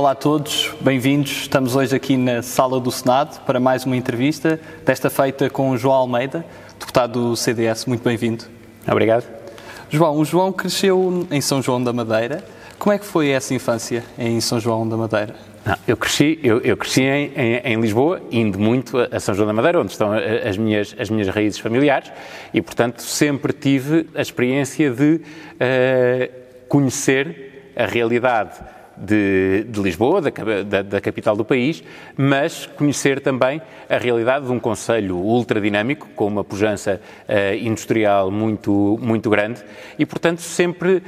Olá a todos, bem-vindos. Estamos hoje aqui na sala do Senado para mais uma entrevista, desta feita com o João Almeida, deputado do CDS. Muito bem-vindo. Obrigado. João, o João cresceu em São João da Madeira. Como é que foi essa infância em São João da Madeira? Não, eu cresci, eu, eu cresci em, em, em, Lisboa, indo muito a São João da Madeira, onde estão as minhas, as minhas raízes familiares, e, portanto, sempre tive a experiência de uh, conhecer a realidade de, de Lisboa, da, da, da, capital do país, mas conhecer também a realidade de um Conselho ultradinâmico, com uma pujança uh, industrial muito, muito grande, e, portanto, sempre uh,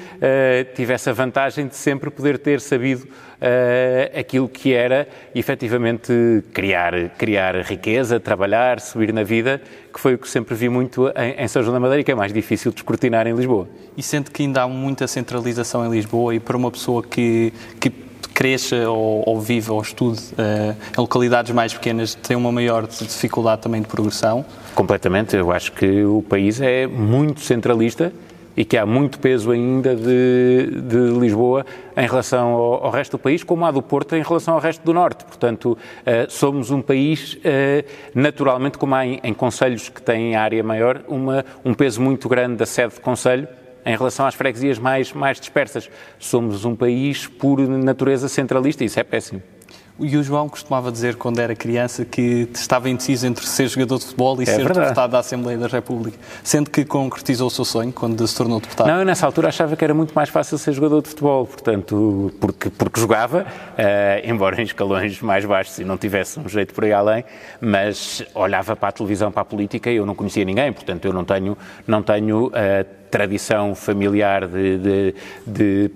tive essa vantagem de sempre poder ter sabido uh, aquilo que era efetivamente criar, criar riqueza, trabalhar, subir na vida, que foi o que sempre vi muito em, em São João da Madeira e que é mais difícil de escrutinar em Lisboa. E sente que ainda há muita centralização em Lisboa e para uma pessoa que, que cresça ou, ou vive ou estude uh, em localidades mais pequenas tem uma maior dificuldade também de progressão? Completamente. Eu acho que o país é muito centralista e que há muito peso ainda de, de Lisboa em relação ao, ao, resto do país, como há do Porto em relação ao resto do Norte. Portanto, uh, somos um país, uh, naturalmente, como há em, em conselhos que têm área maior, uma, um peso muito grande da sede de conselho em relação às freguesias mais, mais dispersas. Somos um país por natureza centralista e isso é péssimo. E o João costumava dizer, quando era criança, que estava indeciso entre ser jogador de futebol e é ser verdade. deputado da Assembleia da República, sendo que concretizou o seu sonho quando se tornou deputado. Não, eu nessa altura achava que era muito mais fácil ser jogador de futebol, portanto, porque, porque jogava, uh, embora em escalões mais baixos e não tivesse um jeito por aí além, mas olhava para a televisão, para a política e eu não conhecia ninguém, portanto, eu não tenho, não tenho uh, tradição familiar de, de, de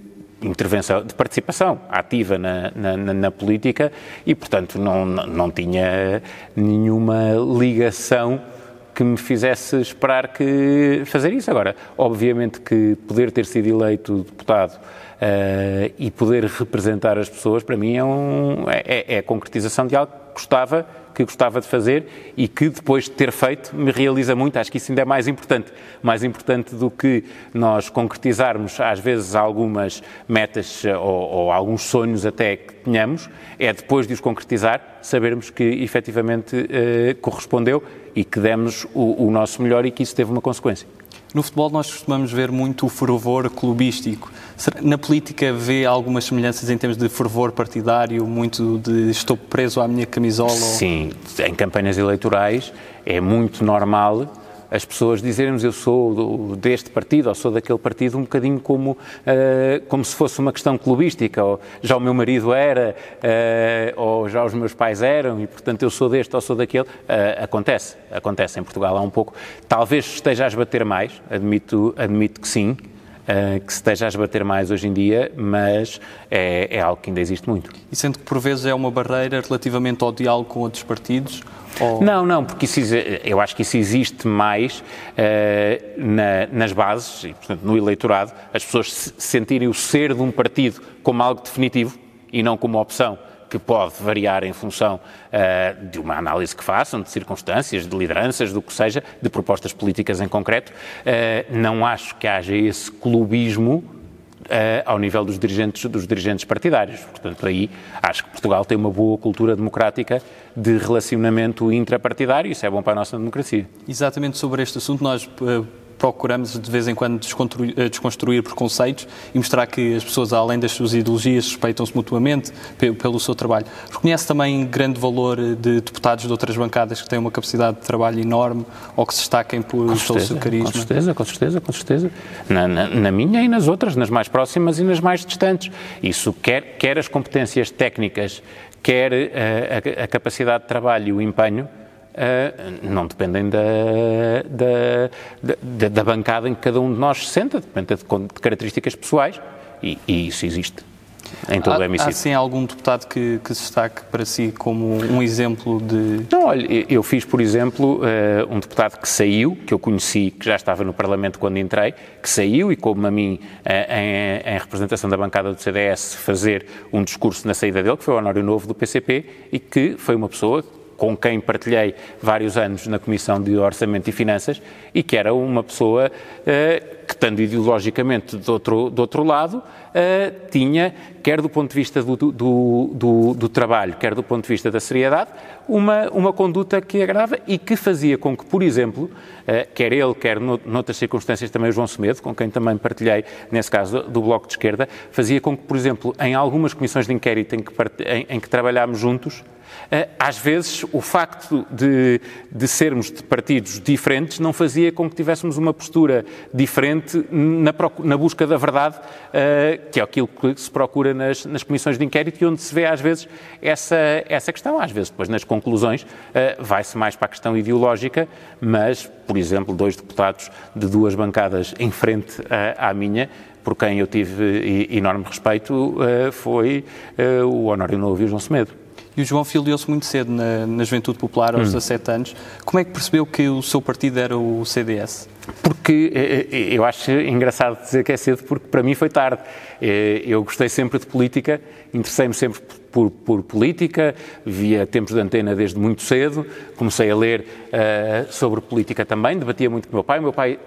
intervenção, de participação ativa na, na, na, política e, portanto, não, não tinha nenhuma ligação que me fizesse esperar que fazer isso. Agora, obviamente que poder ter sido eleito deputado uh, e poder representar as pessoas, para mim, é, um, é, é a concretização de algo gostava que gostava de fazer e que depois de ter feito me realiza muito. Acho que isso ainda é mais importante. Mais importante do que nós concretizarmos às vezes algumas metas ou, ou alguns sonhos até que tenhamos, é depois de os concretizar sabermos que efetivamente eh, correspondeu e que demos o, o nosso melhor e que isso teve uma consequência. No futebol nós costumamos ver muito o fervor clubístico. Na política vê algumas semelhanças em termos de fervor partidário, muito de estou preso à minha camisola? Sim, em campanhas eleitorais é muito normal as pessoas dizermos eu sou deste partido ou sou daquele partido um bocadinho como, uh, como se fosse uma questão clubística, ou já o meu marido era, uh, ou já os meus pais eram, e portanto eu sou deste ou sou daquele. Uh, acontece, acontece em Portugal há um pouco. Talvez esteja a esbater mais, admito, admito que sim, Uh, que se esteja a esbater mais hoje em dia, mas é, é, algo que ainda existe muito. E sendo que por vezes é uma barreira relativamente ao diálogo com outros partidos, ou... Não, não, porque isso, eu acho que isso existe mais uh, na, nas bases, e, portanto, no eleitorado, as pessoas se sentirem o ser de um partido como algo definitivo e não como opção que pode variar em função uh, de uma análise que façam, de circunstâncias, de lideranças, do que seja, de propostas políticas em concreto. Uh, não acho que haja esse clubismo Uh, ao nível dos dirigentes, dos dirigentes partidários. Portanto, aí acho que Portugal tem uma boa cultura democrática de relacionamento intrapartidário, isso é bom para a nossa democracia. Exatamente sobre este assunto, nós procuramos de vez em quando eh, desconstruir preconceitos e mostrar que as pessoas, além das suas ideologias, respeitam-se mutuamente pelo seu trabalho. Reconhece também grande valor de deputados de outras bancadas que têm uma capacidade de trabalho enorme ou que se destaquem por, certeza, pelo seu carisma? Com certeza, com certeza, com certeza. Na, na, na, minha e nas outras, nas mais próximas e nas mais distantes. Isso quer, quer as competências técnicas, quer a, eh, a, a capacidade de trabalho e o empenho, Uh, não dependem da, da, da, da, bancada em que cada um de nós se senta, depende de, de características pessoais e, e, isso existe em todo há, o hemiciclo. Há sim algum deputado que, que se destaque para si como um exemplo de... Não, olha, eu fiz, por exemplo, uh, um deputado que saiu, que eu conheci, que já estava no Parlamento quando entrei, que saiu e como a mim, uh, em, em, representação da bancada do CDS, fazer um discurso na saída dele, que foi o Honório Novo do PCP, e que foi uma pessoa com quem partilhei vários anos na Comissão de Orçamento e Finanças e que era uma pessoa que, estando ideologicamente do outro, do outro lado, tinha, quer do ponto de vista do, do, do, do, trabalho, quer do ponto de vista da seriedade, uma, uma conduta que agrava e que fazia com que, por exemplo, quer ele, quer noutras circunstâncias também o João Semedo, com quem também partilhei, nesse caso, do Bloco de Esquerda, fazia com que, por exemplo, em algumas comissões de inquérito em que, em, em que trabalhámos juntos, eh, às vezes o facto de, de, sermos de partidos diferentes não fazia com que tivéssemos uma postura diferente na, na busca da verdade, uh, que é aquilo que se procura nas, nas, comissões de inquérito e onde se vê às vezes essa, essa questão. Às vezes depois nas conclusões uh, vai-se mais para a questão ideológica, mas, por exemplo, dois deputados de duas bancadas em frente à minha por quem eu tive enorme respeito, foi o Honório Novo e o João Semedo. E o João filiou-se muito cedo na, na Juventude Popular, aos hum. 17 anos. Como é que percebeu que o seu partido era o CDS? Porque eh, eh, eu acho engraçado dizer que é cedo, porque para mim foi tarde. Eh, eu gostei sempre de política, interessei-me sempre por, por, política, via tempos de antena desde muito cedo, comecei a ler uh, sobre política também, debatia muito com o meu pai. O meu pai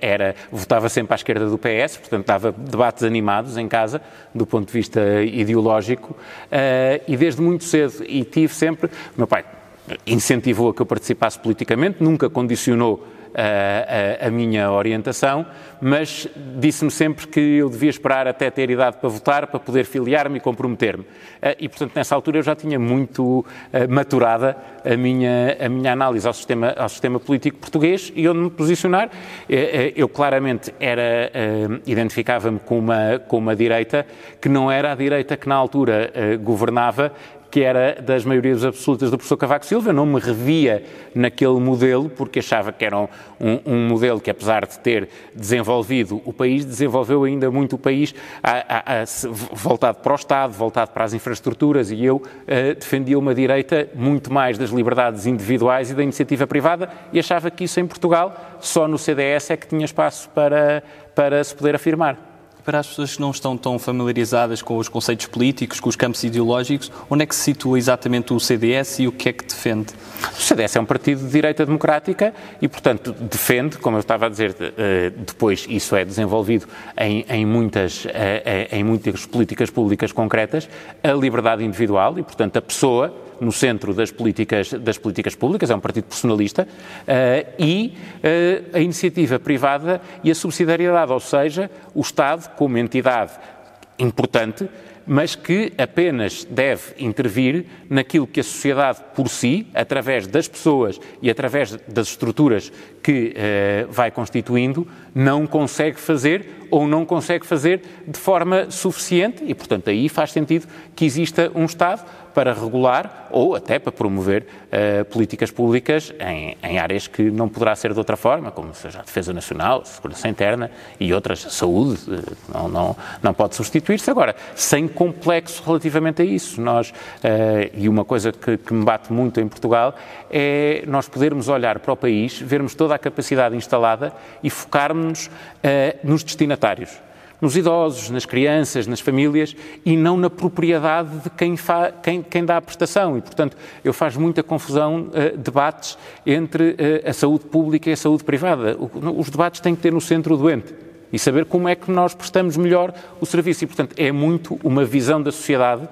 era, votava sempre à esquerda do PS, portanto dava debates animados em casa, do ponto de vista ideológico, uh, e desde muito cedo, e tive sempre, o meu pai incentivou a que eu participasse politicamente, nunca condicionou a, a, minha orientação, mas disse-me sempre que eu devia esperar até ter idade para votar, para poder filiar-me e comprometer-me. Eh, e, portanto, nessa altura eu já tinha muito eh, maturada a minha, a minha análise ao sistema, ao sistema político português e onde me posicionar. Eh, eu claramente era, identificava-me com uma, com uma direita que não era a direita que na altura governava que era das maiorias absolutas do professor Cavaco Silva. Eu não me revia naquele modelo, porque achava que era um, um, modelo que, apesar de ter desenvolvido o país, desenvolveu ainda muito o país a, a, a, voltado para o Estado, voltado para as infraestruturas, e eu uh, defendia uma direita muito mais das liberdades individuais e da iniciativa privada, e achava que isso em Portugal, só no CDS é que tinha espaço para, para se poder afirmar para as pessoas que não estão tão familiarizadas com os conceitos políticos, com os campos ideológicos, onde é que se situa exatamente o CDS e o que é que defende? O CDS é um partido de direita democrática e, portanto, defende, como eu estava a dizer, eh, depois isso é desenvolvido em, em muitas, eh, eh, em muitas políticas públicas concretas, a liberdade individual e, portanto, a pessoa no centro das políticas, das políticas públicas, é um partido personalista, uh, e uh, a iniciativa privada e a subsidiariedade, ou seja, o Estado como entidade importante, mas que apenas deve intervir naquilo que a sociedade por si, através das pessoas e através das estruturas que uh, vai constituindo, não consegue fazer ou não consegue fazer de forma suficiente e, portanto, aí faz sentido que exista um Estado para regular ou até para promover uh, políticas públicas em, em, áreas que não poderá ser de outra forma, como seja a defesa nacional, a segurança interna e outras, saúde, uh, não, não, não pode substituir-se. Agora, sem complexo relativamente a isso, nós, uh, e uma coisa que, que me bate muito em Portugal, é nós podermos olhar para o país, vermos toda a capacidade instalada e focarmos nos destinatários nos idosos, nas crianças, nas famílias e não na propriedade de quem, fa, quem, quem dá a prestação. E, portanto, eu faço muita confusão, uh, debates entre uh, a saúde pública e a saúde privada. O, os debates têm que ter no centro o doente e saber como é que nós prestamos melhor o serviço. E, portanto, é muito uma visão da sociedade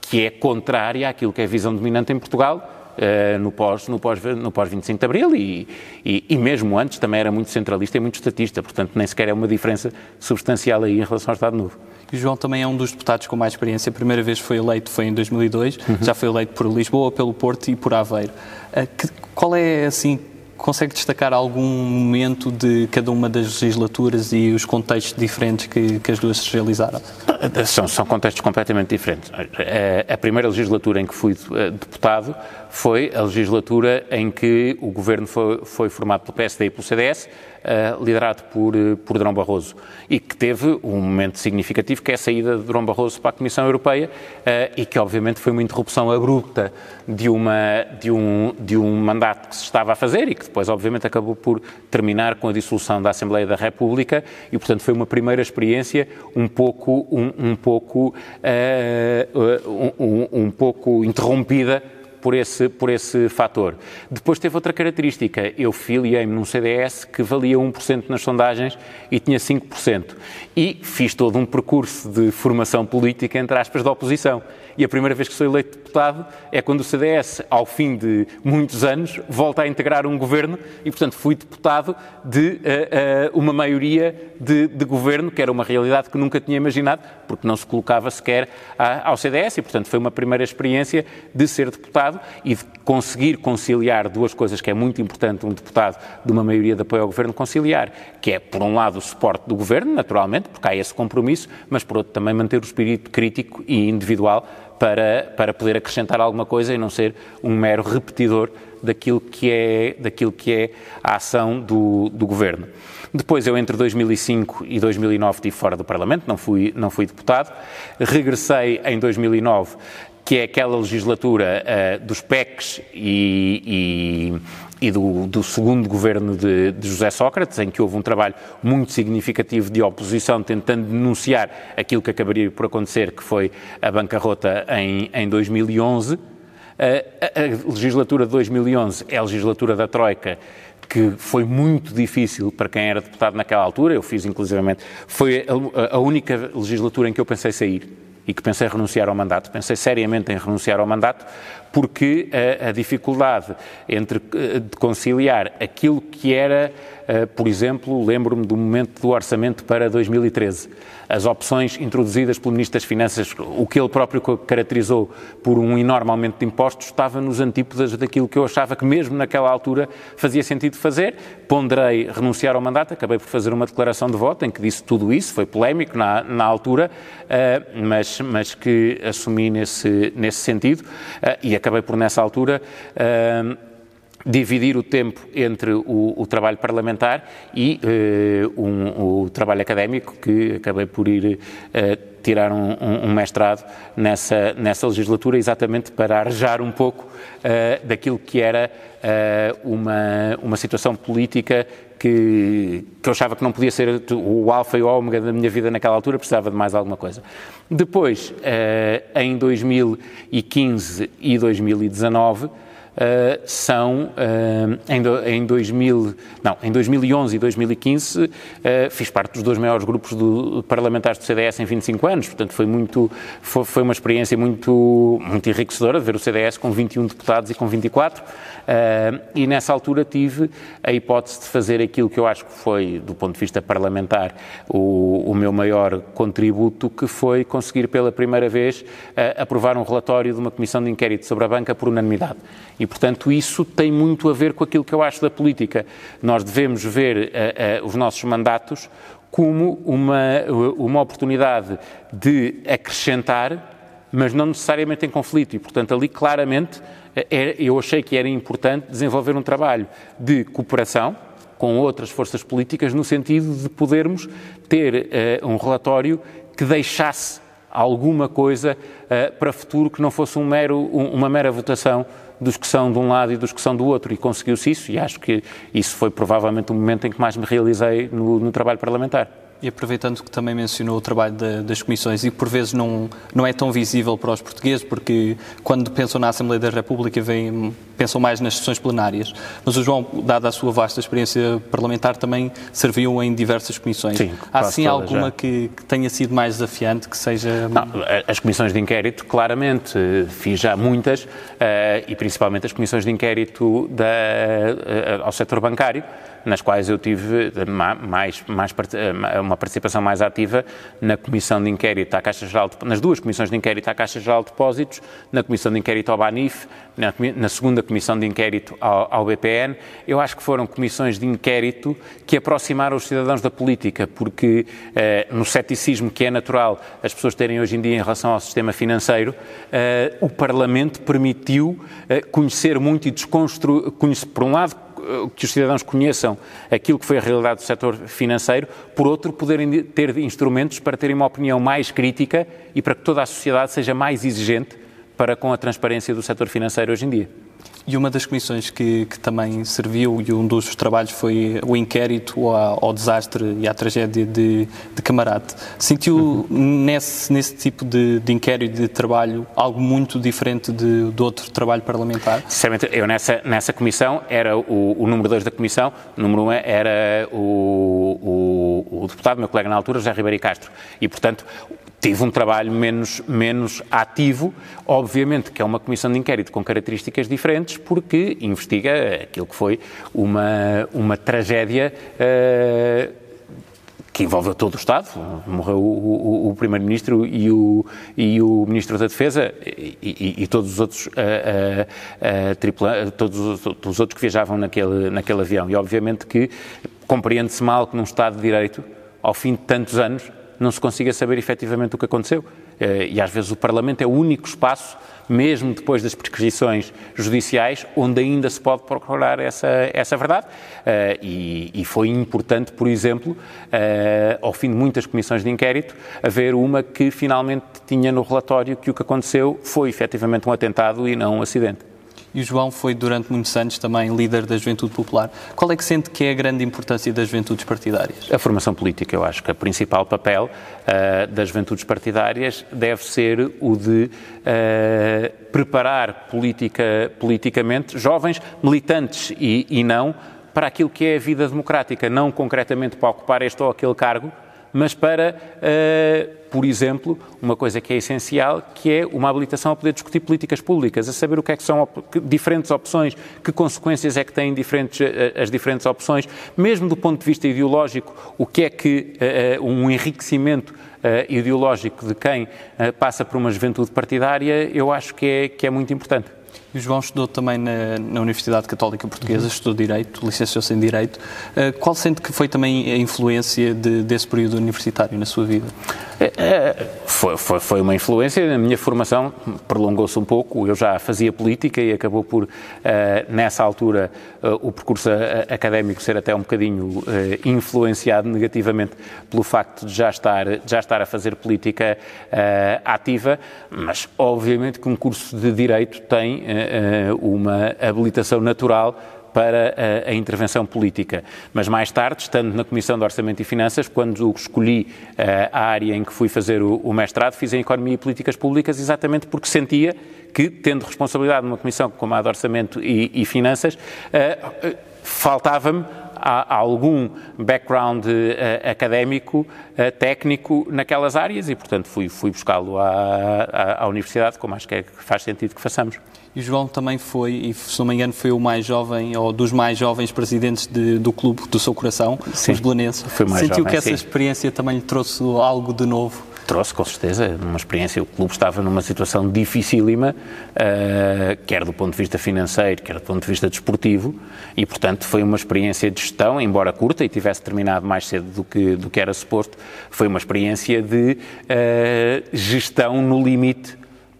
que é contrária àquilo que é a visão dominante em Portugal uh, no pós-25 no pós, no pós de Abril e, e, e, mesmo antes também era muito centralista e muito estatista, portanto nem sequer é uma diferença substancial aí em relação ao Estado Novo. E o João também é um dos deputados com mais experiência. A primeira vez foi eleito foi em 2002, uhum. já foi eleito por Lisboa, pelo Porto e por Aveiro. Uh, que, qual é, assim, consegue destacar algum momento de cada uma das legislaturas e os contextos diferentes que, que as duas se realizaram? São, são contextos completamente diferentes. A, a primeira legislatura em que fui eh, deputado foi a legislatura em que o governo foi, foi formado pelo PSD e pelo CDS uh, liderado por, uh, por Barroso, e que teve um momento significativo, que é a saída de Durão Barroso para a Comissão Europeia, uh, e que obviamente foi uma interrupção abrupta de, uma, de, um, de um mandato que se estava a fazer e que depois obviamente acabou por terminar com a dissolução da Assembleia da República, e portanto foi uma primeira experiência um pouco, um, um pouco, um, um, um pouco interrompida por esse, por esse fator. Depois teve outra característica. Eu filiei-me num CDS que valia 1% nas sondagens e tinha 5%. E fiz todo um percurso de formação política, entre aspas, da oposição e a primeira vez que sou eleito deputado é quando o CDS, ao fim de muitos anos, volta a integrar um governo e, portanto, fui deputado de uh, uh, uma maioria de, de, governo, que era uma realidade que nunca tinha imaginado, porque não se colocava sequer a, ao CDS e, portanto, foi uma primeira experiência de ser deputado e de conseguir conciliar duas coisas que é muito importante um deputado de uma maioria de apoio ao governo conciliar, que é, por um lado, o suporte do governo, naturalmente, porque há esse compromisso, mas, por outro, também manter o espírito crítico e individual para, para poder acrescentar alguma coisa e não ser um mero repetidor daquilo que é, daquilo que é a ação do, do governo. Depois, eu entre 2005 e 2009 estive fora do Parlamento, não fui, não fui deputado. Regressei em 2009 que é aquela legislatura uh, dos PECs e, e, e do, do, segundo governo de, de, José Sócrates, em que houve um trabalho muito significativo de oposição tentando denunciar aquilo que acabaria por acontecer, que foi a bancarrota em, em 2011. Uh, a, a legislatura de 2011 é a legislatura da Troika, que foi muito difícil para quem era deputado naquela altura, eu fiz inclusivamente, foi a, a única legislatura em que eu pensei sair e que pensei renunciar ao mandato. Pensei seriamente em renunciar ao mandato porque a, a dificuldade entre eh, de conciliar aquilo que era, por exemplo, lembro-me do momento do orçamento para 2013, as opções introduzidas pelo Ministro das Finanças, o que ele próprio caracterizou por um enorme aumento de impostos, estava nos antípodas daquilo que eu achava que mesmo naquela altura fazia sentido fazer. Ponderei renunciar ao mandato, acabei por fazer uma declaração de voto em que disse tudo isso, foi polémico na, na altura, uh, mas, mas que assumi nesse, nesse sentido uh, e acabei por, nessa altura, dividir o tempo entre o, o trabalho parlamentar e uh, um, o trabalho académico, que acabei por ir uh, tirar um, um, mestrado nessa, nessa legislatura, exatamente para arejar um pouco uh, daquilo que era uma, uma situação política que, que eu achava que não podia ser o alfa e o ômega da minha vida naquela altura, precisava de mais alguma coisa. Depois, em 2015 e 2019, uh, são uh, em, do, em, 2000, não, em 2011 e 2015 uh, eh, fiz parte dos dois maiores grupos do, parlamentares do CDS em 25 anos, portanto foi muito foi, foi, uma experiência muito muito enriquecedora ver o CDS com 21 deputados e com 24 e nessa altura tive a hipótese de fazer aquilo que eu acho que foi do ponto de vista parlamentar o, o meu maior contributo que foi conseguir pela primeira vez aprovar um relatório de uma comissão de inquérito sobre a banca por unanimidade. E portanto, isso tem muito a ver com aquilo que eu acho da política. Nós devemos ver uh, uh, os nossos mandatos como uma, uma oportunidade de acrescentar, mas não necessariamente em conflito. E, portanto, ali claramente eu achei que era importante desenvolver um trabalho de cooperação com outras forças políticas, no sentido de podermos ter uh, um relatório que deixasse alguma coisa uh, para futuro que não fosse um mero, um, uma mera votação dos que são de um lado e dos que são do outro, e conseguiu-se isso, e acho que isso foi provavelmente o momento em que mais me realizei no, no trabalho parlamentar. E aproveitando que também mencionou o trabalho de, das comissões e que por vezes não, não é tão visível para os portugueses, porque quando pensam na Assembleia da República vem, pensam mais nas sessões plenárias. Mas o João, dada a sua vasta experiência parlamentar, também serviu em diversas comissões. Sim, Há sim alguma que, que, tenha sido mais desafiante, que seja... Não, as comissões de inquérito, claramente, fiz já muitas, uh, e principalmente as comissões de inquérito da, uh, ao setor bancário, nas quais eu tive mais, mais, uma participação mais ativa na Comissão de Inquérito à Caixa Geral de, nas duas Comissões de Inquérito à Caixa Geral de Depósitos, na Comissão de Inquérito ao BANIF, na, na segunda Comissão de Inquérito ao, ao, BPN. Eu acho que foram comissões de inquérito que aproximaram os cidadãos da política, porque eh, no ceticismo que é natural as pessoas terem hoje em dia em relação ao sistema financeiro, eh, o Parlamento permitiu eh, conhecer muito e desconstruir, por um lado, que os cidadãos conheçam aquilo que foi a realidade do setor financeiro, por outro, poderem ter instrumentos para terem uma opinião mais crítica e para que toda a sociedade seja mais exigente para com a transparência do setor financeiro hoje em dia. E uma das comissões que, que, também serviu e um dos trabalhos foi o inquérito ao, ao desastre e à tragédia de, de Camarate. Sentiu uhum. nesse, nesse tipo de, de inquérito de trabalho algo muito diferente de, de outro trabalho parlamentar? Sinceramente, eu nessa, nessa comissão era o, o número 2 da comissão, o número 1 um era o, o, o deputado, meu colega na altura, José Ribeiro Castro. E, portanto, tive um trabalho menos, menos ativo, obviamente que é uma comissão de inquérito com características diferentes, porque investiga aquilo que foi uma, uma tragédia uh, que envolveu todo o Estado, morreu o, o, o Primeiro-Ministro e o, e o Ministro da Defesa e, e, e todos os outros uh, uh, tripula, todos os, todos os outros que viajavam naquele, naquele avião. E obviamente que compreende-se mal que num Estado de Direito, ao fim de tantos anos, não se consiga saber efetivamente o que aconteceu. Eh, e às vezes o Parlamento é o único espaço, mesmo depois das prescrições judiciais, onde ainda se pode procurar essa, essa verdade. Eh, e, e foi importante, por exemplo, eh, ao fim de muitas comissões de inquérito, haver uma que finalmente tinha no relatório que o que aconteceu foi efetivamente um atentado e não um acidente e o João foi durante muitos anos também líder da Juventude Popular. Qual é que sente que é a grande importância das juventudes partidárias? A formação política, eu acho que o principal papel uh, das juventudes partidárias deve ser o de uh, preparar politica, politicamente jovens, militantes e, e não, para aquilo que é a vida democrática, não concretamente para ocupar este ou aquele cargo, mas para, uh, por exemplo, uma coisa que é essencial, que é uma habilitação a poder discutir políticas públicas, a saber o que é que são op que diferentes opções, que consequências é que têm diferentes, uh, as diferentes opções, mesmo do ponto de vista ideológico, o que é que uh, um enriquecimento ideológico de quem passa por uma juventude partidária, eu acho que é, que é muito importante. O João estudou também na, na Universidade Católica Portuguesa, uhum. estudou Direito, licenciou-se em Direito. Uh, qual sente que foi também a influência de, desse período universitário na sua vida? É, é, foi, foi, foi, uma influência. Na minha formação prolongou-se um pouco. Eu já fazia política e acabou por, uh, nessa altura, uh, o percurso académico ser até um bocadinho influenciado negativamente pelo facto de já estar, de já estar a fazer política ativa. Mas, obviamente, que um curso de Direito tem eh, uma habilitação natural para a, a, intervenção política. Mas mais tarde, estando na Comissão de Orçamento e Finanças, quando escolhi uh, a área em que fui fazer o, o, mestrado, fiz em Economia e Políticas Públicas exatamente porque sentia que, tendo responsabilidade numa comissão como a de Orçamento e, e Finanças, uh, faltava-me há algum background uh, académico, uh, técnico naquelas áreas e, portanto, fui, fui buscá-lo à, à, à, universidade, como acho que, é, que faz sentido que façamos. E o João também foi, e se não me engano, foi o mais jovem, ou dos mais jovens presidentes de, do clube do seu coração, sim, os Belenenses. Foi mais Sentiu jovem, que essa sim. experiência também lhe trouxe algo de novo? Trouxe, com certeza, uma experiência. O clube estava numa situação dificílima, uh, quer do ponto de vista financeiro, quer do ponto de vista desportivo, e, portanto, foi uma experiência de gestão, embora curta e tivesse terminado mais cedo do que, do que era suposto, foi uma experiência de uh, gestão no limite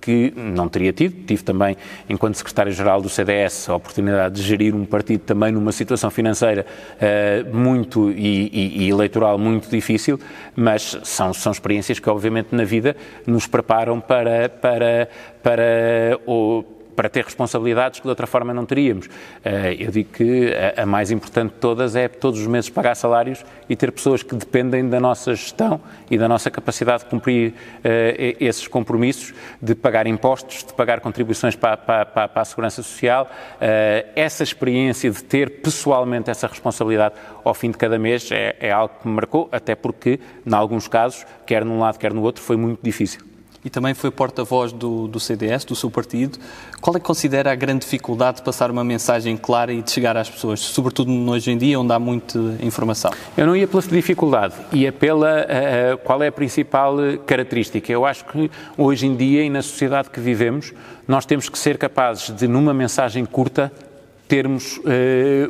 que não teria tido. Tive também, enquanto secretário-geral do CDS, a oportunidade de gerir um partido também numa situação financeira uh, muito e, e, e, eleitoral muito difícil, mas são, são experiências que, obviamente, na vida nos preparam para, para, para ou, para ter responsabilidades que de outra forma não teríamos. Eh, eu digo que a mais importante de todas é todos os meses pagar salários e ter pessoas que dependem da nossa gestão e da nossa capacidade de cumprir eh, esses compromissos, de pagar impostos, de pagar contribuições para, para, para a segurança social. Eh, essa experiência de ter pessoalmente essa responsabilidade ao fim de cada mês é, é algo que me marcou, até porque, em alguns casos, quer num lado, quer no outro, foi muito difícil e também foi porta-voz do, do, CDS, do seu partido. Qual é que considera a grande dificuldade de passar uma mensagem clara e de chegar às pessoas, sobretudo hoje em dia, onde há muita informação? Eu não ia pela dificuldade, ia pela uh, qual é a principal característica. Eu acho que hoje em dia e na sociedade que vivemos, nós temos que ser capazes de, numa mensagem curta, termos uh,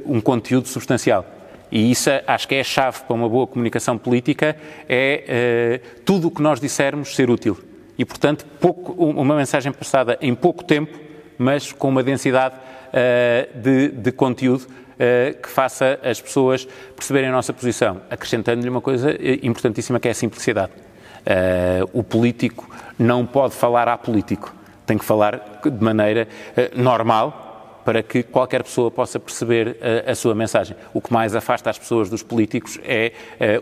um conteúdo substancial. E isso acho que é a chave para uma boa comunicação política, é tudo o que nós dissermos ser útil e, portanto, pouco, uma mensagem passada em pouco tempo, mas com uma densidade uh, de, de, conteúdo uh, que faça as pessoas perceberem a nossa posição, acrescentando-lhe uma coisa eh, importantíssima que é a simplicidade. Uh, o político não pode falar a político, tem que falar de maneira normal, para que qualquer pessoa possa perceber a, a sua mensagem. O que mais afasta as pessoas dos políticos é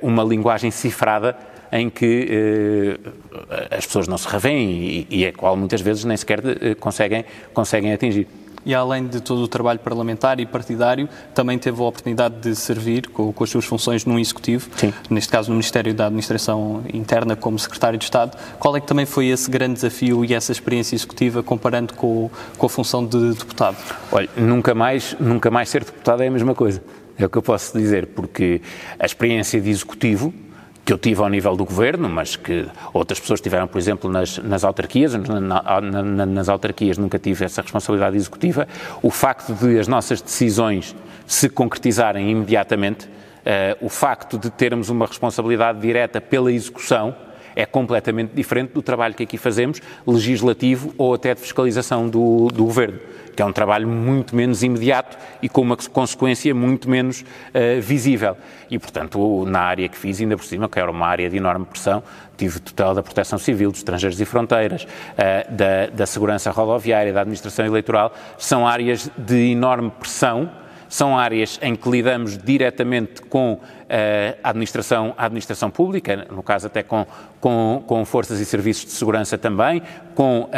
uma linguagem cifrada em que eh, as pessoas não se revêem e, e a qual muitas vezes nem sequer eh, conseguem, conseguem atingir e além de todo o trabalho parlamentar e partidário, também teve a oportunidade de servir com, com as suas funções num executivo, Sim. neste caso no Ministério da Administração Interna como secretário de Estado. Qual é que também foi esse grande desafio e essa experiência executiva comparando com, com a função de deputado? Olha, nunca mais, nunca mais ser deputado é a mesma coisa. É o que eu posso dizer, porque a experiência de executivo que eu tive ao nível do governo, mas que outras pessoas tiveram, por exemplo, nas, nas autarquias. Na, na, nas autarquias nunca tive essa responsabilidade executiva. O facto de as nossas decisões se concretizarem imediatamente, uh, o facto de termos uma responsabilidade direta pela execução, é completamente diferente do trabalho que aqui fazemos, legislativo ou até de fiscalização do, do governo que é um trabalho muito menos imediato e com uma consequência muito menos uh, visível. E, portanto, na área que fiz, ainda por cima, que era uma área de enorme pressão, tive tutela da proteção civil, dos estrangeiros e fronteiras, uh, da, da segurança rodoviária, da administração eleitoral, são áreas de enorme pressão são áreas em que lidamos diretamente com uh, a, administração, a administração pública, no caso até com, com, com forças e serviços de segurança também, com uh, uh,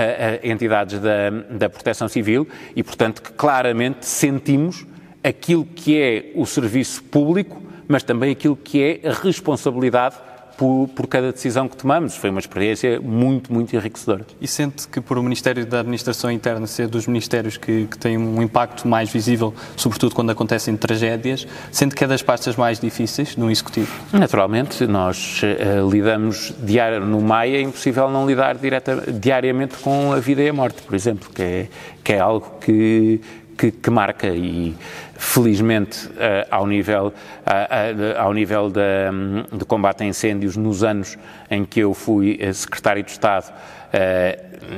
entidades da, da proteção civil e, portanto, que claramente sentimos aquilo que é o serviço público, mas também aquilo que é a responsabilidade por, por, cada decisão que tomamos. Foi uma experiência muito, muito enriquecedora. E sente que por o Ministério da Administração Interna ser dos ministérios que, que têm um impacto mais visível, sobretudo quando acontecem tragédias, sente que é das pastas mais difíceis no Executivo? Naturalmente, nós uh, lidamos diário, no MAI é impossível não lidar direta, diariamente com a vida e a morte, por exemplo, que é, que é algo que, que, que marca e felizmente, uh, ao nível, uh, uh, ao nível de, um, de, combate a incêndios, nos anos em que eu fui secretário de Estado,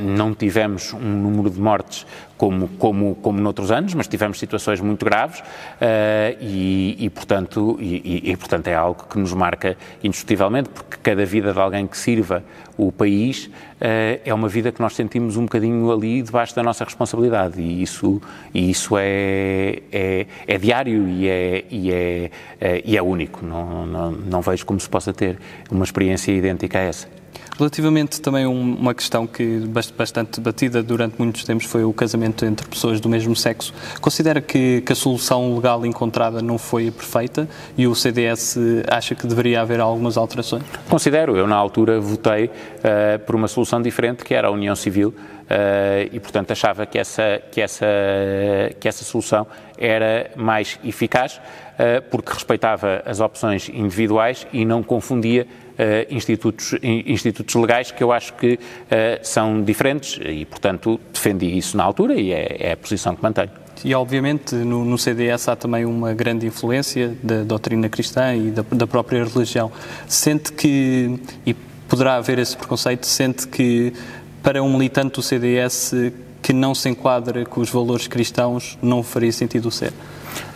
não tivemos um número de mortes como, como, como noutros anos, mas tivemos situações muito graves e, e, portanto, e, e, portanto, é algo que nos marca indiscutivelmente, porque cada vida de alguém que sirva o país é uma vida que nós sentimos um bocadinho ali debaixo da nossa responsabilidade e isso, e isso é, é é diário e é, e é, é, e é único. Não, não, não vejo como se possa ter uma experiência idêntica a essa. Relativamente também uma questão que bastante debatida durante muitos tempos foi o casamento entre pessoas do mesmo sexo. Considera que, que, a solução legal encontrada não foi perfeita e o CDS acha que deveria haver algumas alterações? Considero. Eu, na altura, votei uh, por uma solução diferente, que era a união civil, Uh, e, portanto, achava que essa, que, essa, que essa solução era mais eficaz, uh, porque respeitava as opções individuais e não confundia institutos, institutos legais que eu acho que são diferentes e, portanto, defendi isso na altura e é, é a posição que mantenho. E, obviamente, no, no, CDS há também uma grande influência da doutrina cristã e da, da própria religião. Sente que, e poderá haver esse preconceito, sente que para um militante do CDS que não se enquadra com os valores cristãos não faria sentido ser?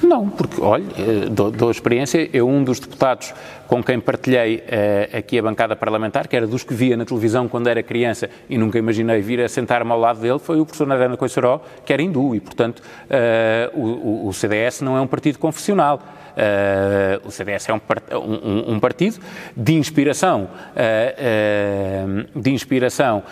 Não, porque, olha, eh, dou, dou experiência, eu um dos deputados com quem partilhei uh, aqui a bancada parlamentar, que era dos que via na televisão quando era criança e nunca imaginei vir a sentar-me ao lado dele, foi o professor Nadana Coiceró, que era hindu e, portanto, uh, o, o CDS não é um partido confessional. Uh, o CDS é um, um, um, partido de inspiração, uh, uh, de inspiração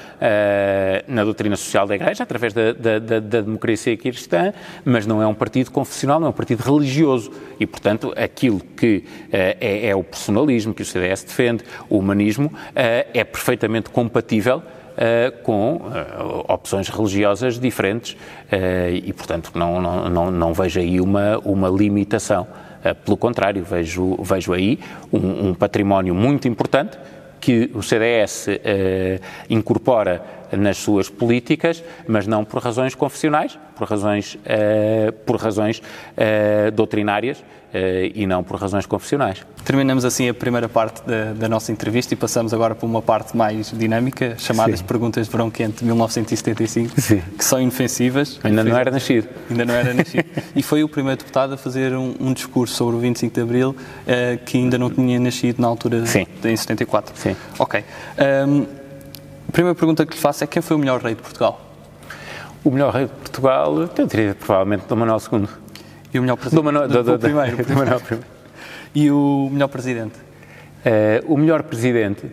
na doutrina social da Igreja, através da, da, da, da, democracia cristã, mas não é um partido confessional, não é um partido religioso. E, portanto, aquilo que é, é, o personalismo que o CDS defende, o humanismo, é perfeitamente compatível Uh, com uh, opções religiosas diferentes uh, e, portanto, não, não, não, não vejo aí uma, uma limitação. Eh, pelo contrário, vejo, vejo aí um, um património muito importante que o CDS eh, incorpora nas suas políticas, mas não por razões confessionais, por razões, uh, por razões uh, doutrinárias uh, e não por razões confessionais. Terminamos assim a primeira parte da, da, nossa entrevista e passamos agora para uma parte mais dinâmica, chamadas Sim. Perguntas de Verão Quente de 1975, Sim. que são inofensivas. Ainda não era nascido. Ainda não era nascido. e foi o primeiro deputado a fazer um, um discurso sobre o 25 de Abril que ainda não tinha nascido na altura, Sim. em 74. Sim. Ok. Um, a primeira pergunta que lhe faço é quem foi o melhor rei de Portugal? O melhor rei de Portugal, eu diria provavelmente Dom Manuel II. E o melhor presidente? Dom Manuel, do, do, do, primeiro. Dom Manuel I. E o melhor presidente? Uh, o melhor presidente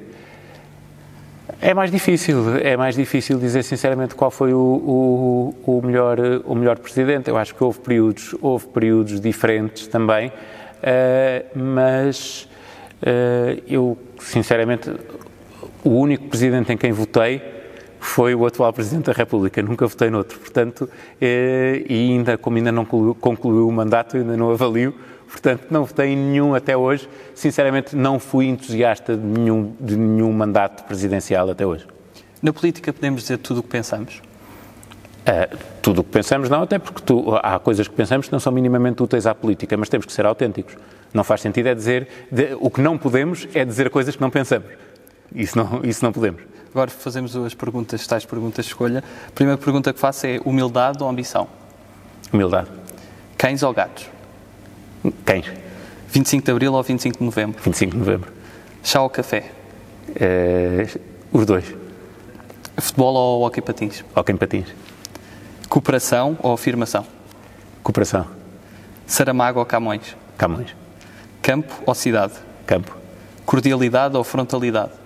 é mais difícil, é mais difícil dizer sinceramente qual foi o, o, o, melhor, o melhor presidente. Eu acho que houve períodos, houve períodos diferentes também, uh, mas uh, eu sinceramente o único presidente em quem votei foi o atual Presidente da República, nunca votei noutro, portanto, uh, e ainda, como ainda não concluiu, concluiu o mandato, ainda não avalio, portanto não votei em nenhum até hoje. Sinceramente, não fui entusiasta de nenhum, de nenhum mandato presidencial até hoje. Na política podemos dizer tudo o que pensamos? Uh, tudo o que pensamos não, até porque tu, há coisas que pensamos que não são minimamente úteis à política, mas temos que ser autênticos. Não faz sentido é dizer, de, o que não podemos é dizer coisas que não pensamos. Isso não, isso não podemos. Agora fazemos as perguntas, tais perguntas de escolha. A primeira pergunta que faço é humildade ou ambição? Humildade. Cães ou gatos? Cães. 25 de Abril ou 25 de Novembro? 25 de Novembro. Chá ou café? É, os dois. Futebol ou hockey patins? Hockey patins. Cooperação ou afirmação? Cooperação. Saramago ou Camões? Camões. Campo ou cidade? Campo. Cordialidade ou frontalidade?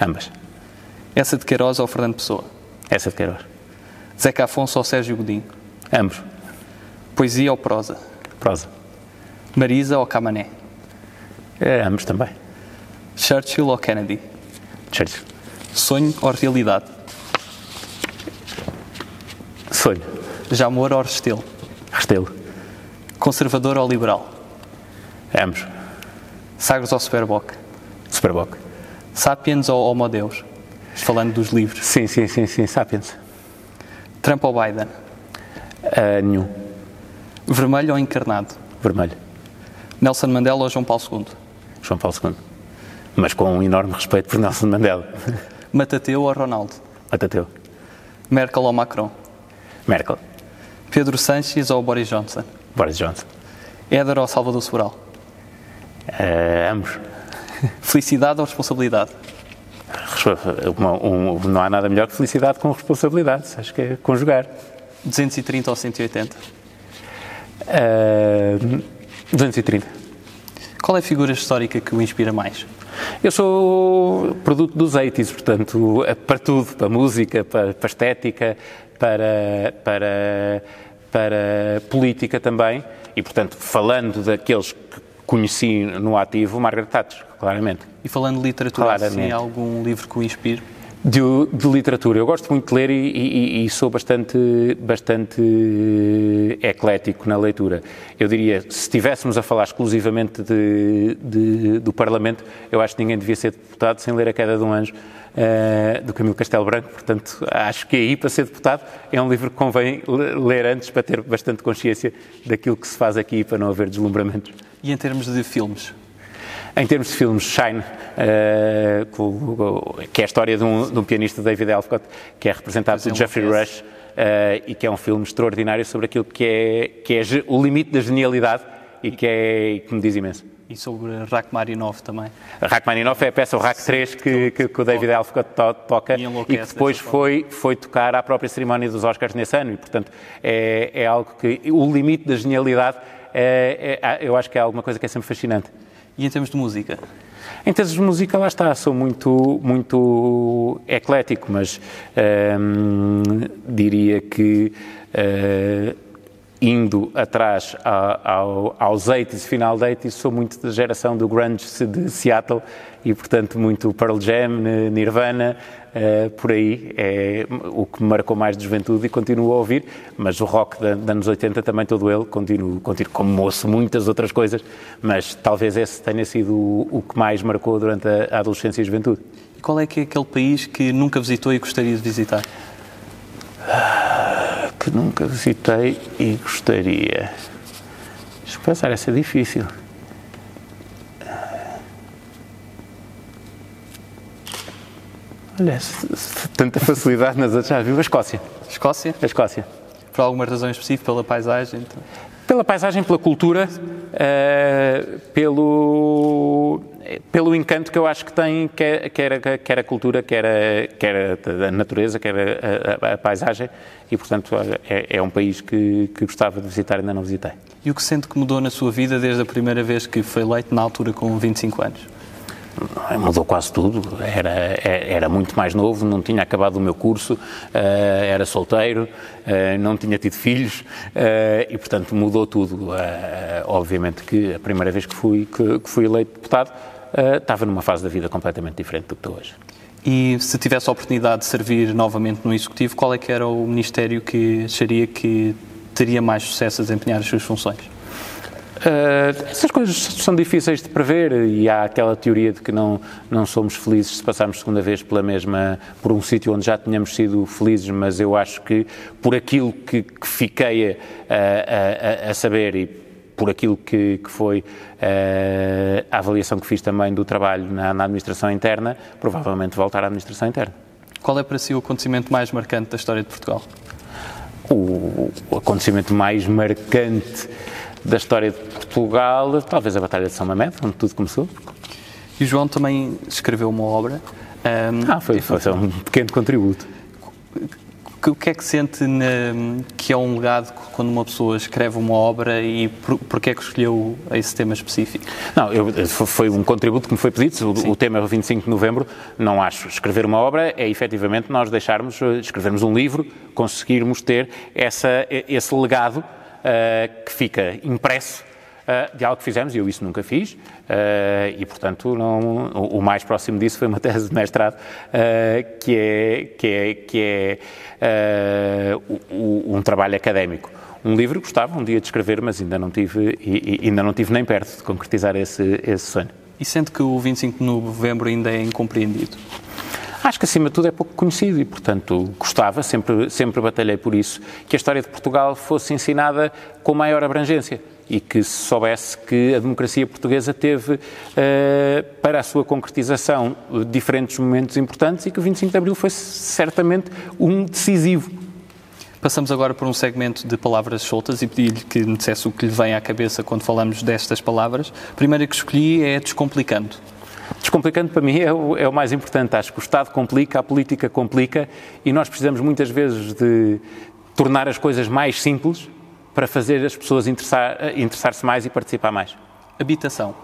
Ambas. Essa de Queiroz ou Fernando Pessoa? Essa de Queiroz. Zeca Afonso ou Sérgio Godinho? Ambos. Poesia ou prosa? Prosa. Marisa ou Camané? É, ambos também. Churchill ou Kennedy? Churchill. Sonho ou realidade? Sonho. Jamor ou Restelo? Restelo. Conservador ou liberal? Ambos. Sagres ou Superboc? Superboc. Sapiens ou Homo Deus? Falando dos livros. Sim, sim, sim, sim. Sapiens. Trump ou Biden? Uh, nenhum. Vermelho ou encarnado? Vermelho. Nelson Mandela ou João Paulo II? João Paulo II. Mas com um enorme respeito por Nelson Mandela. Matateu ou Ronaldo? Matateu. Merkel ou Macron? Merkel. Pedro Sanches ou Boris Johnson? Boris Johnson. Éder ou Salvador Sobral? Uh, ambos. Felicidade ou responsabilidade? Um, não há nada melhor que felicidade com responsabilidade. Acho que é conjugar. 230 ou 180? Uh, 230. Qual é a figura histórica que o inspira mais? Eu sou produto dos 80s, portanto, para tudo, para música, para, para estética, para, para, para política também. E, portanto, falando daqueles que conheci no ativo, Margaret Thatcher, claramente. E falando de literatura, se há algum livro que o inspire? De, de, literatura. Eu gosto muito de ler e, e, e, sou bastante, bastante eclético na leitura. Eu diria, se estivéssemos a falar exclusivamente de, de, do Parlamento, eu acho que ninguém devia ser deputado sem ler A Queda de um Anjo, uh, do Camilo Castelo Branco. Portanto, acho que aí, para ser deputado, é um livro que convém ler antes para ter bastante consciência daquilo que se faz aqui para não haver deslumbramentos. E em termos de filmes? Em termos de filmes, Shine, uh, que é a história de um, de um, pianista, David Elfcott, que é representado por Jeffrey Rush, uh, e que é um filme extraordinário sobre aquilo que é, que é o limite da genialidade e que, é, que me diz imenso. E sobre Rachmaninoff também. Rachmaninoff é a peça, o Rach 3, que, que, que o David Elfcott to, toca e, e, que depois foi, foi tocar à própria cerimónia dos Oscars nesse ano. E, portanto, é, é algo que. O limite da genialidade, é, é, eu acho que é alguma coisa que é sempre fascinante. E em termos de música? Em termos de música, lá está, sou muito, muito eclético, mas hum, diria que uh, indo atrás ao, aos 80s, final de 80s, sou muito da geração do grunge de Seattle e, portanto, muito Pearl Jam, Nirvana, uh, por aí, é o que me marcou mais de juventude e continuo a ouvir, mas o rock dos anos 80 também todo ele, continuo, continuo como ouço muitas outras coisas, mas talvez esse tenha sido o, o que mais marcou durante a, a adolescência e a juventude. E qual é que é aquele país que nunca visitou e gostaria de visitar? que nunca visitei e gostaria. Deixa eu pensar, essa é difícil. Olha, tanta facilidade nas outras. Já viu a Escócia? Escócia? A Escócia. Por alguma razão específica, pela paisagem? Então. Pela paisagem, pela cultura, uh, pelo, pelo encanto que eu acho que tem, quer, quer, quer a cultura, quer a, quer a natureza, quer a, a, a paisagem, e portanto é, é um país que, que, gostava de visitar e ainda não visitei. E o que sente que mudou na sua vida desde a primeira vez que foi eleito, na altura com 25 anos? Mudou quase tudo. Era, era muito mais novo, não tinha acabado o meu curso, eh, era solteiro, eh, não tinha tido filhos eh, e, portanto, mudou tudo. Obviamente que a primeira vez que fui, que, que fui eleito deputado estava numa fase da vida completamente diferente do que estou hoje. E se tivesse a oportunidade de servir novamente no Executivo, qual é que era o Ministério que acharia que teria mais sucesso a desempenhar as suas funções? Uh, essas coisas são difíceis de prever e há aquela teoria de que não, não somos felizes se passarmos segunda vez pela mesma, por um sítio onde já tínhamos sido felizes, mas eu acho que por aquilo que, que fiquei a, a, a, saber e por aquilo que, que foi uh, a avaliação que fiz também do trabalho na, na administração interna, provavelmente voltar à administração interna. Qual é para si o acontecimento mais marcante da história de Portugal? O, o acontecimento mais marcante da história de Portugal, talvez a Batalha de São Mamede, onde tudo começou. E o João também escreveu uma obra. Um, ah, foi, foi, foi um pequeno contributo. O que é que sente na, que é um legado quando uma pessoa escreve uma obra e por, porquê é que escolheu esse tema específico? Não, eu, foi um contributo que me foi pedido, o, o, tema é o 25 de novembro, não acho. Escrever uma obra é efetivamente nós deixarmos, escrevermos um livro, conseguirmos ter essa, esse legado uh, que fica impresso uh, de algo que fizemos, e eu isso nunca fiz, uh, e portanto não, o, o, mais próximo disso foi uma tese de mestrado que é, que é, que é um trabalho académico. Um livro que gostava um dia de escrever, mas ainda não tive, e, e ainda não tive nem perto de concretizar esse, esse sonho. E sente que o 25 de novembro ainda é incompreendido? Acho que, acima de tudo, é pouco conhecido e, portanto, gostava, sempre, sempre batalhei por isso, que a história de Portugal fosse ensinada com maior abrangência e que se soubesse que a democracia portuguesa teve, uh, para a sua concretização, diferentes momentos importantes e que o 25 de Abril foi certamente um decisivo. Passamos agora por um segmento de palavras soltas e pedi-lhe que me dissesse o que lhe vem à cabeça quando falamos destas palavras. A primeira que escolhi é Descomplicando. Descomplicando para mim é o, é o, mais importante. Acho que o Estado complica, a política complica e nós precisamos muitas vezes de tornar as coisas mais simples para fazer as pessoas interessar, interessar-se mais e participar mais. Habitação.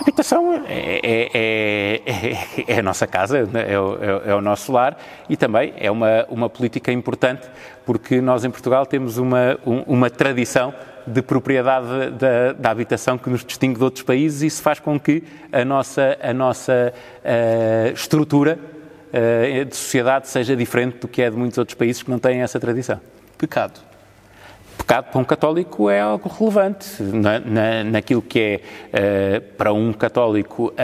Habitação é, é, é, é, a nossa casa, é o, é o, nosso lar e também é uma, uma política importante porque nós em Portugal temos uma, uma tradição de propriedade da, da, habitação que nos distingue de outros países e isso faz com que a nossa, a nossa uh, estrutura uh, de sociedade seja diferente do que é de muitos outros países que não têm essa tradição. Pecado. Pecado para um católico é algo relevante. Na, na, naquilo que é, uh, para um católico,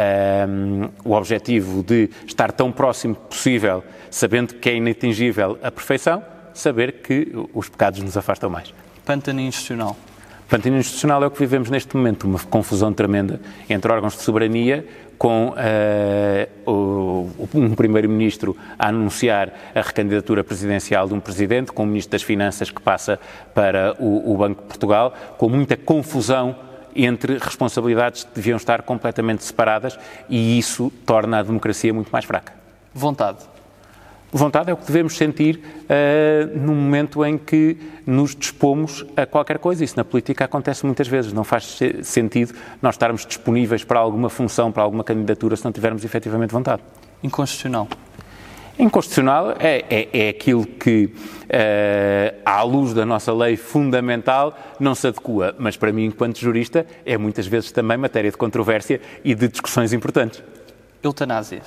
o objetivo de estar tão próximo possível, sabendo que é inatingível a perfeição, saber que os pecados nos afastam mais. Pântano institucional. Pântano institucional é o que vivemos neste momento, uma confusão tremenda entre órgãos de soberania, com uh, um primeiro-ministro a anunciar a recandidatura presidencial de um presidente, com o ministro das Finanças que passa para o, o Banco de Portugal, com muita confusão entre responsabilidades que deviam estar completamente separadas e isso torna a democracia muito mais fraca. Vontade. Vontade é o que devemos sentir uh, no momento em que nos dispomos a qualquer coisa. Isso na política acontece muitas vezes. Não faz sentido nós estarmos disponíveis para alguma função, para alguma candidatura, se não tivermos efetivamente vontade. Inconstitucional. Inconstitucional é, é, é aquilo que, uh, à luz da nossa lei fundamental, não se adequa, mas para mim, enquanto jurista, é muitas vezes também matéria de controvérsia e de discussões importantes. Eutanásia.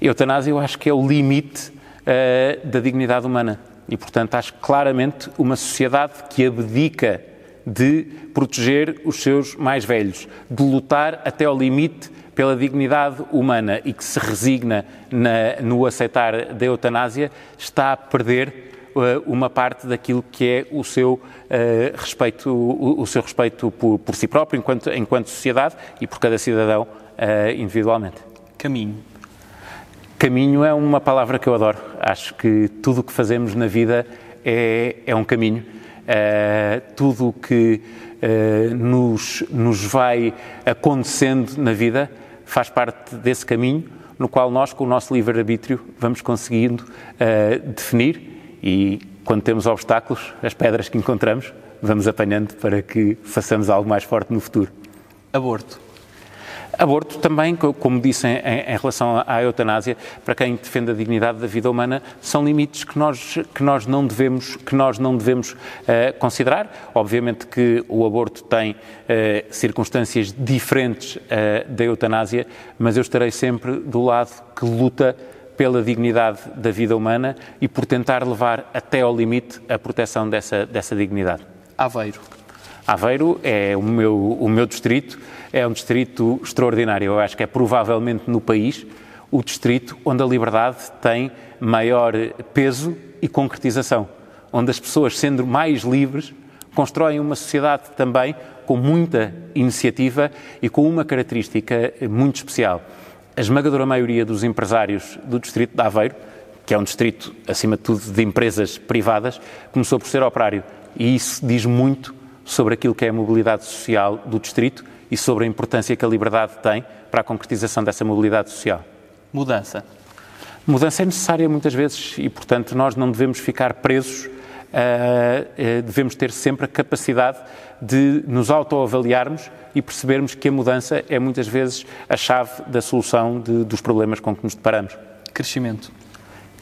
Eutanásia, eu acho que é o limite uh, da dignidade humana. E, portanto, acho claramente uma sociedade que abdica de proteger os seus mais velhos, de lutar até ao limite pela dignidade humana e que se resigna na, no aceitar da eutanásia, está a perder uh, uma parte daquilo que é o seu uh, respeito, o, o, seu respeito por, por si próprio enquanto, enquanto sociedade e por cada cidadão uh, individualmente. Caminho. Caminho é uma palavra que eu adoro. Acho que tudo o que fazemos na vida é, é um caminho. Uh, tudo o que uh, nos, nos vai acontecendo na vida faz parte desse caminho no qual nós, com o nosso livre-arbítrio, vamos conseguindo uh, definir e, quando temos obstáculos, as pedras que encontramos, vamos apanhando para que façamos algo mais forte no futuro. Aborto. Aborto também, como disse em, em, relação à eutanásia, para quem defende a dignidade da vida humana, são limites que nós, que nós não devemos, que nós não devemos uh, considerar. Obviamente que o aborto tem uh, circunstâncias diferentes uh, da eutanásia, mas eu estarei sempre do lado que luta pela dignidade da vida humana e por tentar levar até ao limite a proteção dessa, dessa dignidade. Aveiro. Aveiro é o meu, o meu distrito é um distrito extraordinário. Eu acho que é provavelmente no país o distrito onde a liberdade tem maior peso e concretização, onde as pessoas, sendo mais livres, constroem uma sociedade também com muita iniciativa e com uma característica muito especial. A esmagadora maioria dos empresários do distrito de Aveiro, que é um distrito, acima de tudo, de empresas privadas, começou por ser operário. E isso diz muito sobre aquilo que é a mobilidade social do distrito e sobre a importância que a liberdade tem para a concretização dessa mobilidade social. Mudança. Mudança é necessária muitas vezes e, portanto, nós não devemos ficar presos, uh, uh, devemos ter sempre a capacidade de nos autoavaliarmos e percebermos que a mudança é muitas vezes a chave da solução de, dos problemas com que nos deparamos. Crescimento.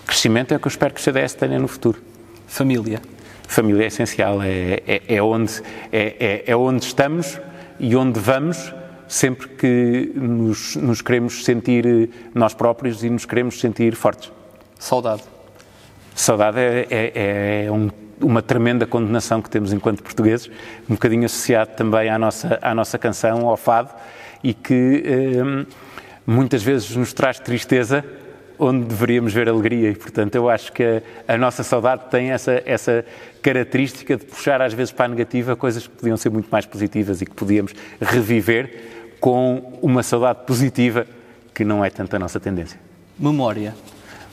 Crescimento é o que eu espero que o CDS tenha no futuro. Família. Família é essencial, é, é, é onde, é, é, é onde estamos e onde vamos sempre que nos, nos, queremos sentir eh, nós próprios e nos queremos sentir fortes. Saudade. Saudade é, é, é um, uma tremenda condenação que temos enquanto portugueses, um bocadinho associado também à nossa, à nossa canção, ao fado, e que eh, muitas vezes nos traz tristeza onde deveríamos ver alegria e, portanto, eu acho que a, a, nossa saudade tem essa, essa característica de puxar às vezes para a negativa coisas que podiam ser muito mais positivas e que podíamos reviver com uma saudade positiva que não é tanto a nossa tendência. Memória.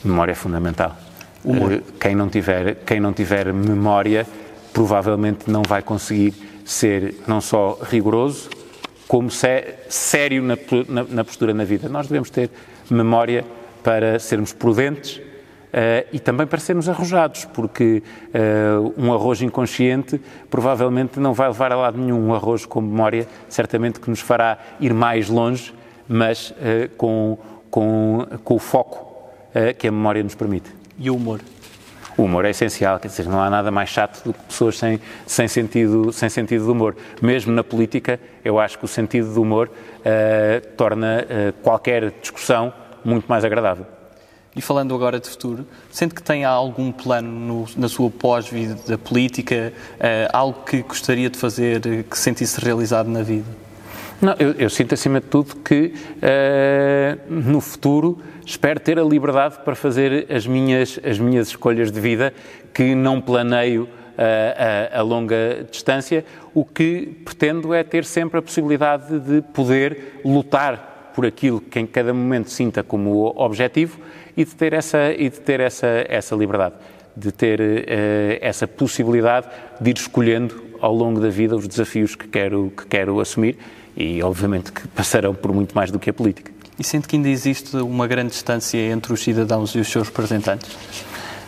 Memória é fundamental. Humor. Eh, quem não tiver, quem não tiver memória provavelmente não vai conseguir ser não só rigoroso, como sério na, na, na postura na vida. Nós devemos ter memória para sermos prudentes uh, e também para sermos arrojados, porque uh, um arrojo inconsciente provavelmente não vai levar a lado nenhum. Um arrojo com memória certamente que nos fará ir mais longe, mas uh, com, com, com o foco que a memória nos permite. E o humor? O humor é essencial, quer dizer, não há nada mais chato do que pessoas sem, sem, sentido, sem sentido de humor. Mesmo na política, eu acho que o sentido do humor torna qualquer discussão muito mais agradável. E falando agora de futuro, sente que tem algum plano no, na sua pós-vida política, uh, algo que gostaria de fazer, que sentisse realizado na vida? Não, eu, eu sinto acima de tudo que uh, no futuro espero ter a liberdade para fazer as minhas, as minhas escolhas de vida que não planeio a, a, a, longa distância. O que pretendo é ter sempre a possibilidade de poder lutar por aquilo que em cada momento sinta como objetivo e de ter essa, e de ter essa, essa liberdade, de ter uh, essa possibilidade de ir escolhendo ao longo da vida os desafios que quero, que quero assumir e, obviamente, que passarão por muito mais do que a política. E sente que ainda existe uma grande distância entre os cidadãos e os seus representantes?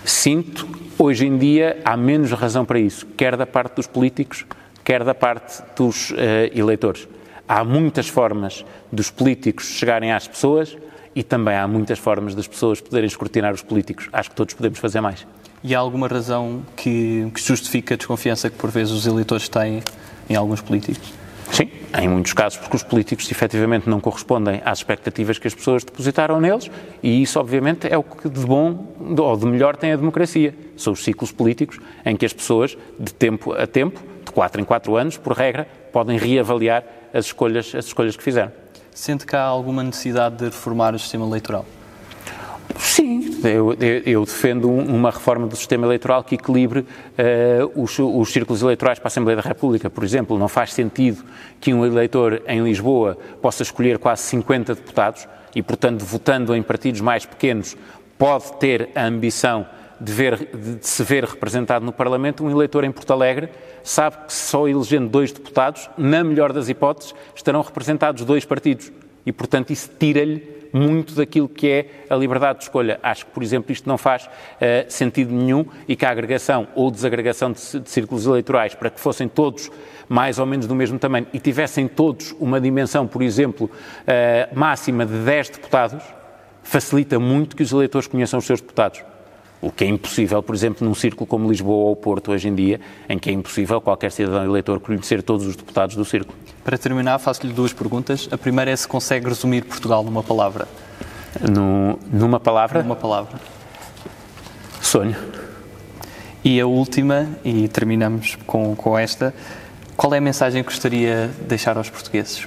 Sinto. Hoje em dia há menos razão para isso, quer da parte dos políticos, quer da parte dos uh, eleitores. Há muitas formas dos políticos chegarem às pessoas e também há muitas formas das pessoas poderem escrutinar os políticos. Acho que todos podemos fazer mais. E há alguma razão que, que justifique a desconfiança que por vezes os eleitores têm em alguns políticos? Sim, em muitos casos, porque os políticos efetivamente não correspondem às expectativas que as pessoas depositaram neles, e isso, obviamente, é o que de bom ou de melhor tem a democracia. São os ciclos políticos em que as pessoas, de tempo a tempo, de quatro em quatro anos, por regra, podem reavaliar as escolhas, as escolhas que fizeram. Sente que há alguma necessidade de reformar o sistema eleitoral? Sim, eu, eu, eu defendo uma reforma do sistema eleitoral que equilibre uh, os, os, círculos eleitorais para a Assembleia da República, por exemplo. Não faz sentido que um eleitor em Lisboa possa escolher quase 50 deputados e, portanto, votando em partidos mais pequenos, pode ter a ambição de, ver, de, se ver representado no Parlamento, um eleitor em Porto Alegre sabe que só elegendo dois deputados, na melhor das hipóteses, estarão representados dois partidos. e, portanto, isso tira-lhe muito daquilo que é a liberdade de escolha. Acho que, por exemplo, isto não faz uh, sentido nenhum e que a agregação ou desagregação de, de círculos eleitorais para que fossem todos mais ou menos do mesmo tamanho e tivessem todos uma dimensão, por exemplo, uh, máxima de 10 deputados, facilita muito que os eleitores conheçam os seus deputados. O que é impossível, por exemplo, num círculo como Lisboa ou Porto hoje em dia, em que é impossível qualquer cidadão eleitor conhecer todos os deputados do círculo. Para terminar, faço-lhe duas perguntas. A primeira é se consegue resumir Portugal numa palavra. No, numa palavra? Numa palavra. Sonho. E a última, e terminamos com, com esta, qual é a mensagem que gostaria de deixar aos portugueses?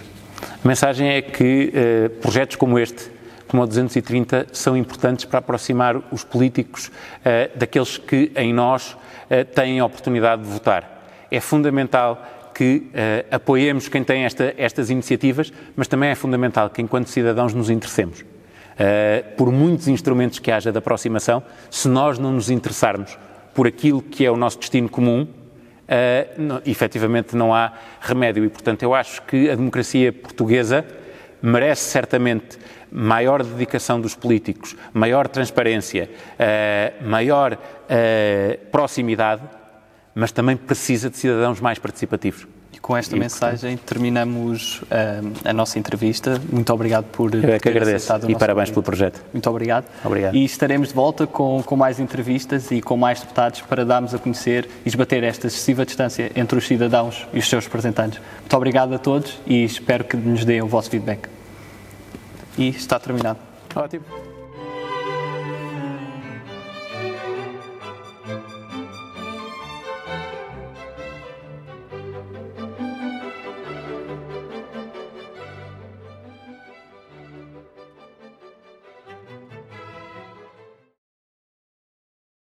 A mensagem é que eh, projetos como este, como o 230, são importantes para aproximar os políticos eh, daqueles que em nós eh, têm a oportunidade de votar. É fundamental que uh, apoiemos quem tem esta, estas iniciativas, mas também é fundamental que, enquanto cidadãos, nos interessemos. Uh, por muitos instrumentos que haja de aproximação, se nós não nos interessarmos por aquilo que é o nosso destino comum, uh, não, efetivamente não há remédio. E, portanto, eu acho que a democracia portuguesa merece certamente maior dedicação dos políticos, maior transparência, uh, maior uh, proximidade mas também precisa de cidadãos mais participativos. E com esta e, mensagem terminamos uh, a nossa entrevista. Muito obrigado por Eu é que agradeço e parabéns pelo projeto. Muito obrigado. Obrigado. E estaremos de volta com, com mais entrevistas e com mais deputados para darmos a conhecer e esbater esta excessiva distância entre os cidadãos e os seus representantes. Muito obrigado a todos e espero que nos deem o vosso feedback. E está terminado. Ótimo.